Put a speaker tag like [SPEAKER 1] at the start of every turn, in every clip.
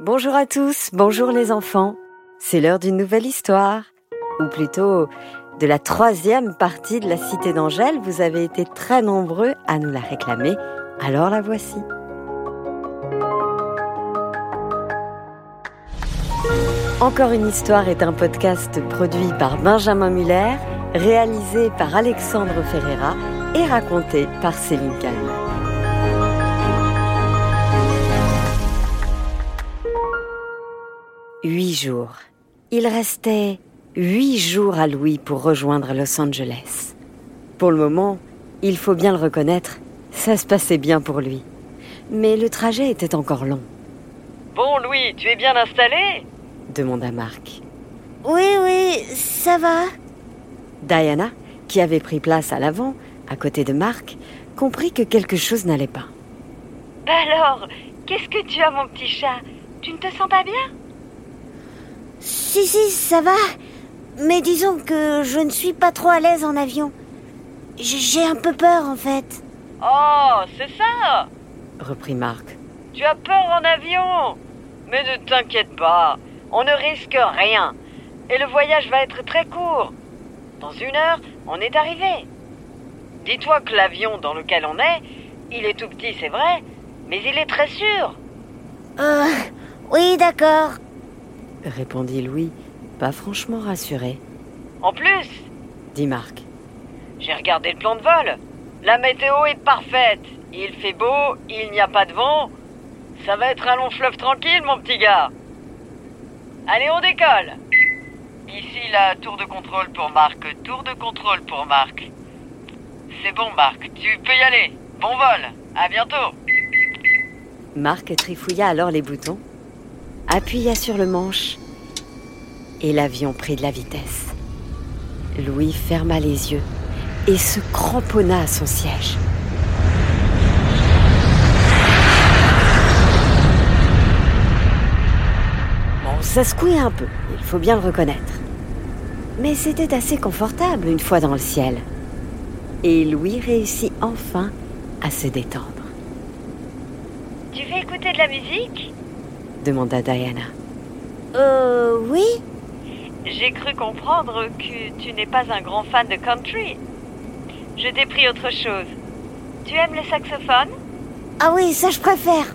[SPEAKER 1] Bonjour à tous, bonjour les enfants. C'est l'heure d'une nouvelle histoire, ou plutôt de la troisième partie de la Cité d'Angèle. Vous avez été très nombreux à nous la réclamer, alors la voici. Encore une histoire est un podcast produit par Benjamin Muller, réalisé par Alexandre Ferreira et raconté par Céline Kahn. Huit jours. Il restait huit jours à Louis pour rejoindre Los Angeles. Pour le moment, il faut bien le reconnaître, ça se passait bien pour lui. Mais le trajet était encore long,
[SPEAKER 2] Bon, Louis, tu es bien installé?
[SPEAKER 1] demanda Marc.
[SPEAKER 3] Oui, oui, ça va.
[SPEAKER 1] Diana, qui avait pris place à l'avant, à côté de Marc, comprit que quelque chose n'allait pas.
[SPEAKER 2] Bah alors, qu'est-ce que tu as, mon petit chat? Tu ne te sens pas bien?
[SPEAKER 3] Si, si, ça va. Mais disons que je ne suis pas trop à l'aise en avion. J'ai un peu peur en fait.
[SPEAKER 2] Oh, c'est ça
[SPEAKER 1] Reprit Marc.
[SPEAKER 2] Tu as peur en avion Mais ne t'inquiète pas, on ne risque rien. Et le voyage va être très court. Dans une heure, on est arrivé. Dis-toi que l'avion dans lequel on est, il est tout petit, c'est vrai, mais il est très sûr.
[SPEAKER 3] Euh, oui, d'accord.
[SPEAKER 1] Répondit Louis, pas franchement rassuré.
[SPEAKER 2] En plus,
[SPEAKER 1] Dit Marc.
[SPEAKER 2] j'ai regardé le plan de vol. La météo est parfaite. Il fait beau, il n'y a pas de vent. Ça va être un long fleuve tranquille, mon petit gars. Allez, on décolle. Ici la tour de contrôle pour Marc. Tour de contrôle pour Marc. C'est bon, Marc. Tu peux y aller. Bon vol. À bientôt.
[SPEAKER 1] Marc trifouilla alors les boutons, appuya sur le manche, et l'avion prit de la vitesse. Louis ferma les yeux et se cramponna à son siège. Bon, ça secouait un peu, il faut bien le reconnaître. Mais c'était assez confortable une fois dans le ciel. Et Louis réussit enfin à se détendre,
[SPEAKER 2] Tu veux écouter de la musique?
[SPEAKER 1] Demanda Diana.
[SPEAKER 3] Euh, oui.
[SPEAKER 2] J'ai cru comprendre que tu n'es pas un grand fan de country. Je t'ai pris autre chose. Tu aimes le saxophone?
[SPEAKER 3] Ah oui, ça je préfère.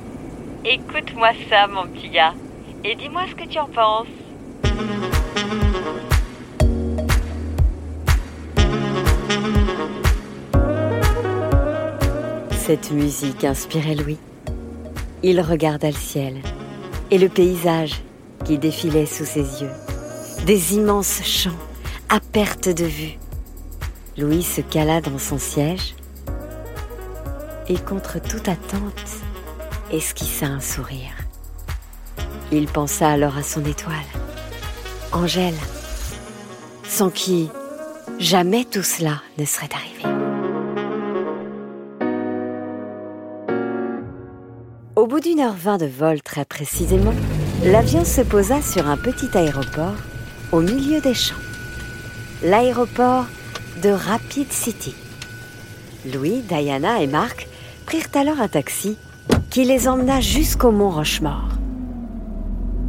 [SPEAKER 2] Écoute-moi ça, mon petit gars, et dis-moi ce que tu en penses.
[SPEAKER 1] Cette musique inspirait Louis. Il regarda le ciel et le paysage qui défilait sous ses yeux. Des immenses champs à perte de vue. Louis se cala dans son siège et contre toute attente esquissa un sourire. Il pensa alors à son étoile, Angèle, sans qui jamais tout cela ne serait arrivé. Bout d'une heure vingt de vol très précisément, l'avion se posa sur un petit aéroport au milieu des champs. L'aéroport de Rapid City. Louis, Diana et Marc prirent alors un taxi qui les emmena jusqu'au mont Rochemort.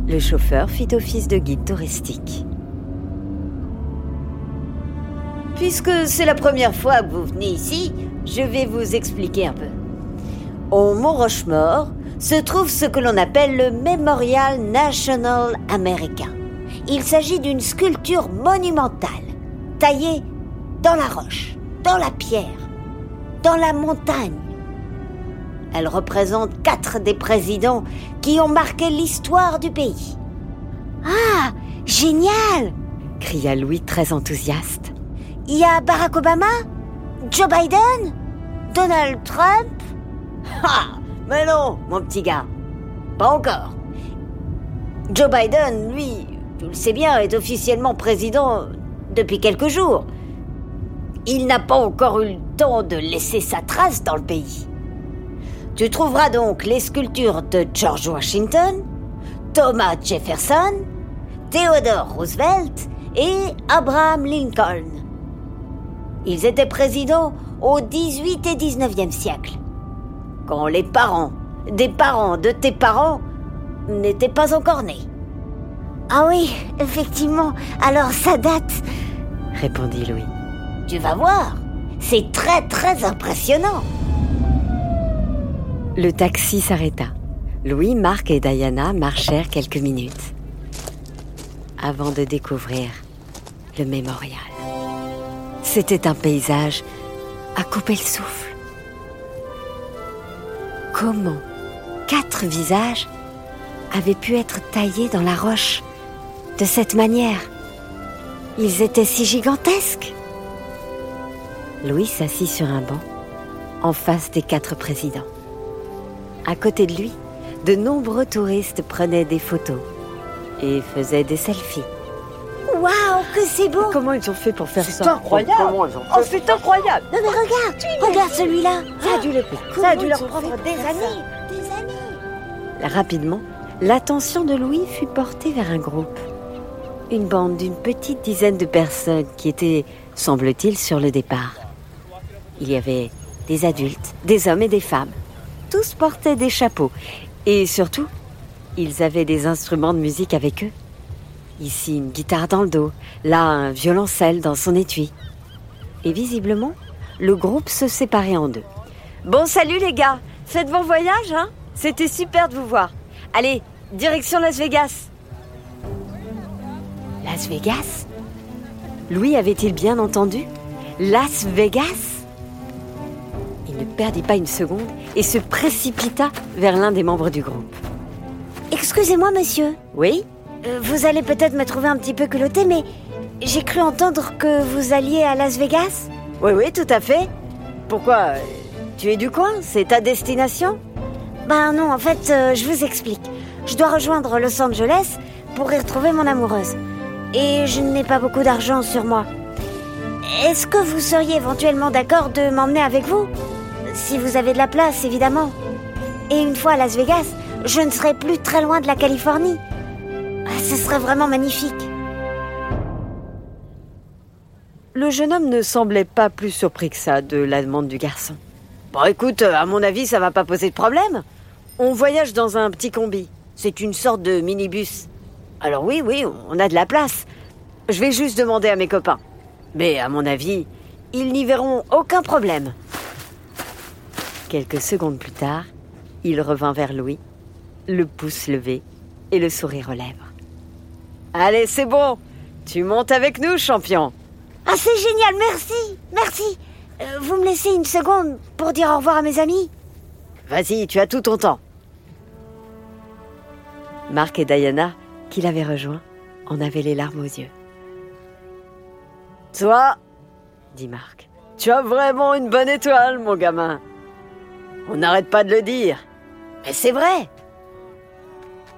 [SPEAKER 1] Le chauffeur fit office de guide touristique.
[SPEAKER 3] Puisque c'est la première fois que vous venez ici, je vais vous expliquer un peu. Au Mont Rochemort se trouve ce que l'on appelle le Memorial National américain. Il s'agit d'une sculpture monumentale, taillée dans la roche, dans la pierre, dans la montagne. Elle représente quatre des présidents qui ont marqué l'histoire du pays. Ah, génial
[SPEAKER 1] cria Louis très enthousiaste.
[SPEAKER 3] Il y a Barack Obama? Joe Biden? Donald Trump? Ah Mais non, mon petit gars. Pas encore. Joe Biden, lui, tu le sais bien, est officiellement président depuis quelques jours. Il n'a pas encore eu le temps de laisser sa trace dans le pays. Tu trouveras donc les sculptures de George Washington, Thomas Jefferson, Theodore Roosevelt et Abraham Lincoln. Ils étaient présidents au 18 et 19e siècle. Quand les parents des parents de tes parents n'était pas encore né. Ah oui, effectivement, alors ça date,
[SPEAKER 1] répondit Louis.
[SPEAKER 3] Tu vas voir, c'est très très impressionnant.
[SPEAKER 1] Le taxi s'arrêta. Louis, Marc et Diana marchèrent quelques minutes avant de découvrir le mémorial. C'était un paysage à couper le souffle. Comment quatre visages avaient pu être taillés dans la roche de cette manière? Ils étaient si gigantesques. Louis s'assit sur un banc en face des quatre présidents. À côté de lui, de nombreux touristes prenaient des photos et faisaient des selfies.
[SPEAKER 3] Waouh, que c'est beau
[SPEAKER 1] Comment ils ont fait pour faire ça
[SPEAKER 2] C'est incroyable
[SPEAKER 1] Comment ils ont fait
[SPEAKER 2] Oh, c'est incroyable
[SPEAKER 3] Non mais regarde, regarde celui-là
[SPEAKER 1] Ça a dû, le- ça a dû leur prendre des années.
[SPEAKER 3] Des années
[SPEAKER 1] Rapidement, l'attention de Louis fut portée vers un groupe. Une bande d'une petite dizaine de personnes qui étaient, semble-t-il, sur le départ. Il y avait des adultes, des hommes et des femmes. Tous portaient des chapeaux. Et surtout, ils avaient des instruments de musique avec eux. Ici, une guitare dans le dos, là, un violoncelle dans son étui. Et visiblement, le groupe se séparait en deux. Bon, salut les gars Faites bon voyage, hein C'était super de vous voir. Allez, direction Las Vegas. Las Vegas? Louis avait-il bien entendu? Las Vegas? Il ne perdit pas une seconde et se précipita vers l'un des membres du groupe.
[SPEAKER 3] Excusez-moi monsieur,
[SPEAKER 1] Oui?
[SPEAKER 3] Vous allez peut-être me trouver un petit peu culotté, mais j'ai cru entendre que vous alliez à Las Vegas
[SPEAKER 1] Oui, oui, tout à fait. Pourquoi Tu es du coin? C'est ta destination?
[SPEAKER 3] Ben non, en fait, euh, je vous explique. Je dois rejoindre Los Angeles pour y retrouver mon amoureuse. Et je n'ai pas beaucoup d'argent sur moi. Est-ce que vous seriez éventuellement d'accord de m'emmener avec vous? Si vous avez de la place, évidemment. Et une fois à Las Vegas, je ne serai plus très loin de la Californie. Ce serait vraiment magnifique.
[SPEAKER 1] Le jeune homme ne semblait pas plus surpris que ça de la demande du garçon. Bon, écoute, à mon avis, ça va pas poser de problème. On voyage dans un petit combi. C'est une sorte de minibus. Alors oui, oui, on a de la place. Je vais juste demander à mes copains. Mais à mon avis, ils n'y verront aucun problème. Quelques secondes plus tard, il revint vers Louis, le pouce levé et le sourire aux lèvres. Allez, c'est bon. Tu montes avec nous, champion.
[SPEAKER 3] Ah, c'est génial, merci, merci. Euh, vous me laissez une seconde pour dire au revoir à mes amis?
[SPEAKER 1] Vas-y, tu as tout ton temps. Marc et Diana, qui l'avaient rejoint, en avaient les larmes aux yeux. Toi, dit Marc, tu as vraiment une bonne étoile, mon gamin. On n'arrête pas de le dire. Mais c'est vrai.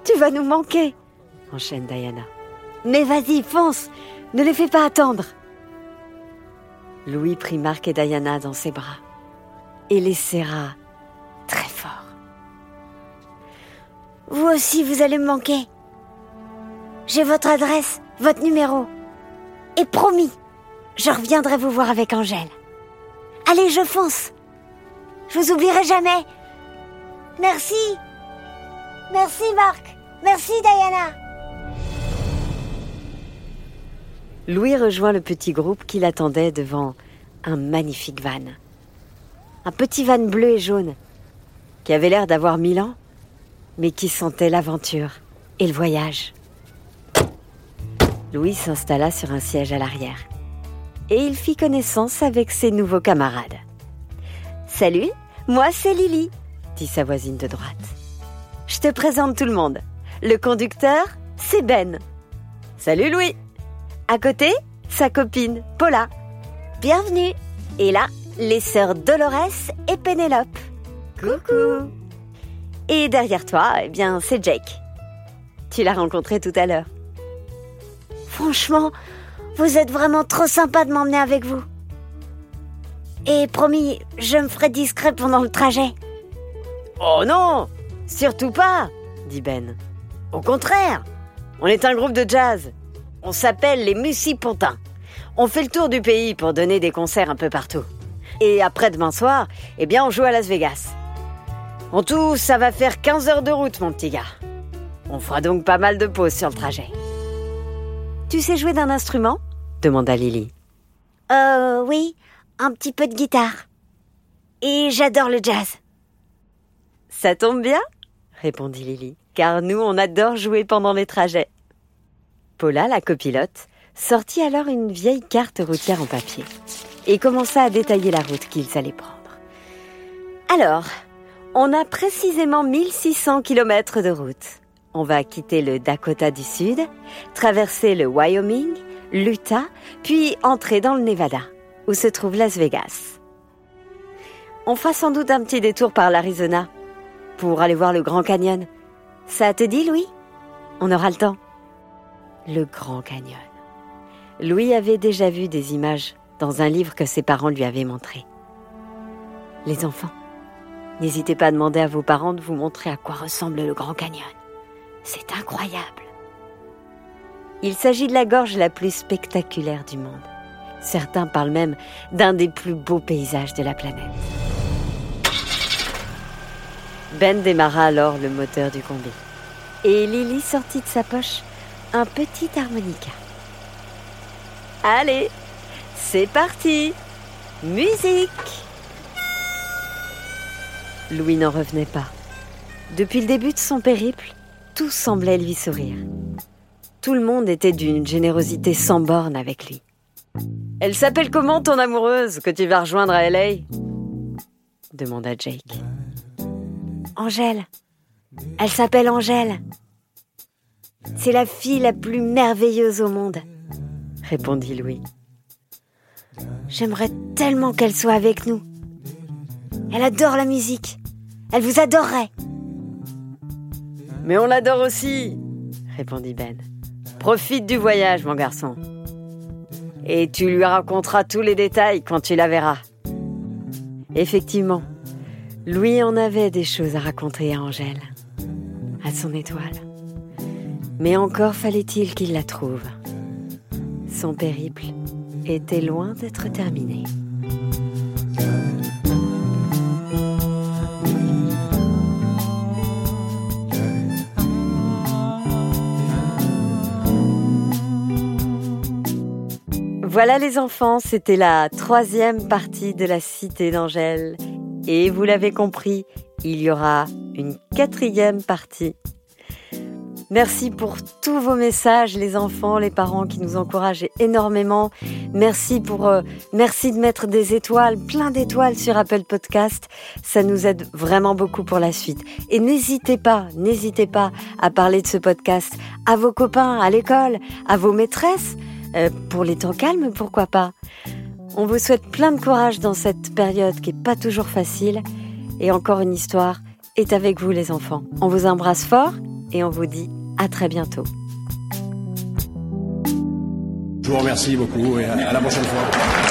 [SPEAKER 1] Tu vas nous manquer, enchaîne Diana. Mais vas-y, fonce, ne les fais pas attendre. Louis prit Marc et Diana dans ses bras et les serra très fort.
[SPEAKER 3] Vous aussi, vous allez me manquer. J'ai votre adresse, votre numéro. Et promis, je reviendrai vous voir avec Angèle. Allez, je fonce. Je vous oublierai jamais. Merci. Merci, Marc. Merci, Diana.
[SPEAKER 1] Louis rejoint le petit groupe qui l'attendait devant un magnifique van. Un petit van bleu et jaune, qui avait l'air d'avoir mille ans, mais qui sentait l'aventure et le voyage. Louis s'installa sur un siège à l'arrière et il fit connaissance avec ses nouveaux camarades. Salut, moi c'est Lily, dit sa voisine de droite. Je te présente tout le monde. Le conducteur, c'est Ben. Salut Louis. À côté, sa copine, Paula. Bienvenue. Et là, les sœurs Dolores et Pénélope. Coucou. Et derrière toi, eh bien, c'est Jake. Tu l'as rencontré tout à l'heure.
[SPEAKER 3] Franchement, vous êtes vraiment trop sympa de m'emmener avec vous. Et promis, je me ferai discret pendant le trajet.
[SPEAKER 1] Oh non Surtout pas dit Ben. Au contraire, on est un groupe de jazz. On s'appelle les Musipontins. On fait le tour du pays pour donner des concerts un peu partout. Et après demain soir, eh bien, on joue à Las Vegas. En tout, ça va faire 15 heures de route, mon petit gars. On fera donc pas mal de pauses sur le trajet. Tu sais jouer d'un instrument? demanda Lily.
[SPEAKER 3] Euh, oui, un petit peu de guitare. Et j'adore le jazz.
[SPEAKER 1] Ça tombe bien, répondit Lily, car nous, on adore jouer pendant les trajets. Paula, la copilote, sortit alors une vieille carte routière en papier et commença à détailler la route qu'ils allaient prendre. Alors, on a précisément 1600 km de route. On va quitter le Dakota du Sud, traverser le Wyoming, l'Utah, puis entrer dans le Nevada, où se trouve Las Vegas. On fera sans doute un petit détour par l'Arizona pour aller voir le Grand Canyon. Ça te dit, Louis? On aura le temps. Le Grand Canyon. Louis avait déjà vu des images dans un livre que ses parents lui avaient montré. Les enfants, n'hésitez pas à demander à vos parents de vous montrer à quoi ressemble le Grand Canyon. C'est incroyable. Il s'agit de la gorge la plus spectaculaire du monde. Certains parlent même d'un des plus beaux paysages de la planète. Ben démarra alors le moteur du combi. Et Lily sortit de sa poche un petit harmonica. Allez, c'est parti Musique Louis n'en revenait pas. Depuis le début de son périple, tout semblait lui sourire. Tout le monde était d'une générosité sans borne avec lui. Elle s'appelle comment ton amoureuse que tu vas rejoindre à LA demanda Jake.
[SPEAKER 3] Angèle. Elle s'appelle Angèle. C'est la fille la plus merveilleuse au monde,
[SPEAKER 1] répondit Louis.
[SPEAKER 3] J'aimerais tellement qu'elle soit avec nous. Elle adore la musique. Elle vous adorerait.
[SPEAKER 1] Mais on l'adore aussi, répondit Ben. Profite du voyage, mon garçon. Et tu lui raconteras tous les détails quand tu la verras. Effectivement, Louis en avait des choses à raconter à Angèle, à son étoile. Mais encore fallait-il qu'il la trouve. Son périple était loin d'être terminé. Voilà les enfants, c'était la troisième partie de la Cité d'Angèle. Et vous l'avez compris, il y aura une quatrième partie. Merci pour tous vos messages, les enfants, les parents qui nous encouragent énormément. Merci pour, euh, merci de mettre des étoiles, plein d'étoiles sur Apple Podcast. Ça nous aide vraiment beaucoup pour la suite. Et n'hésitez pas, n'hésitez pas à parler de ce podcast à vos copains, à l'école, à vos maîtresses. Euh, pour les temps calmes, pourquoi pas On vous souhaite plein de courage dans cette période qui n'est pas toujours facile. Et encore une histoire est avec vous les enfants. On vous embrasse fort et on vous dit à très bientôt.
[SPEAKER 4] Je vous remercie beaucoup et à la prochaine fois.